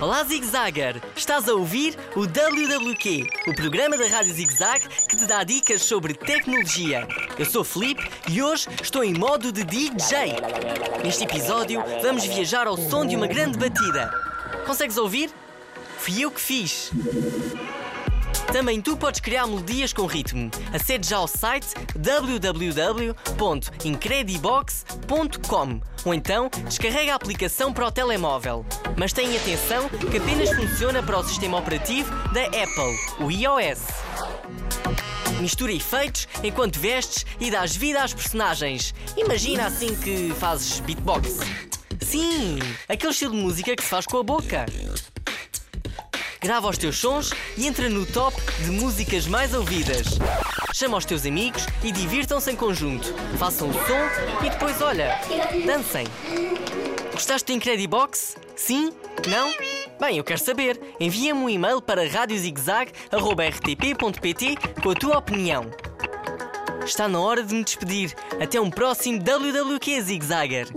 Olá Zig Zagger! Estás a ouvir o WWQ, o programa da Rádio Zig Zag que te dá dicas sobre tecnologia. Eu sou Felipe e hoje estou em modo de DJ. Neste episódio vamos viajar ao som de uma grande batida. Consegues ouvir? Fui eu que fiz. Também tu podes criar melodias com ritmo. Acede já ao site www.incredibox.com ou então descarrega a aplicação para o telemóvel. Mas tenha atenção que apenas funciona para o sistema operativo da Apple, o iOS. Mistura efeitos enquanto vestes e dás vida às personagens. Imagina assim que fazes beatbox. Sim, aquele estilo de música que se faz com a boca. Grava os teus sons e entra no top de músicas mais ouvidas. Chama os teus amigos e divirtam-se em conjunto. Façam o som e depois, olha, dancem. Gostaste do Incredibox? Sim? Não? Bem, eu quero saber. Envia-me um e-mail para radiozigzag.rtp.pt com a tua opinião. Está na hora de me despedir. Até um próximo WWQ Zigzagger.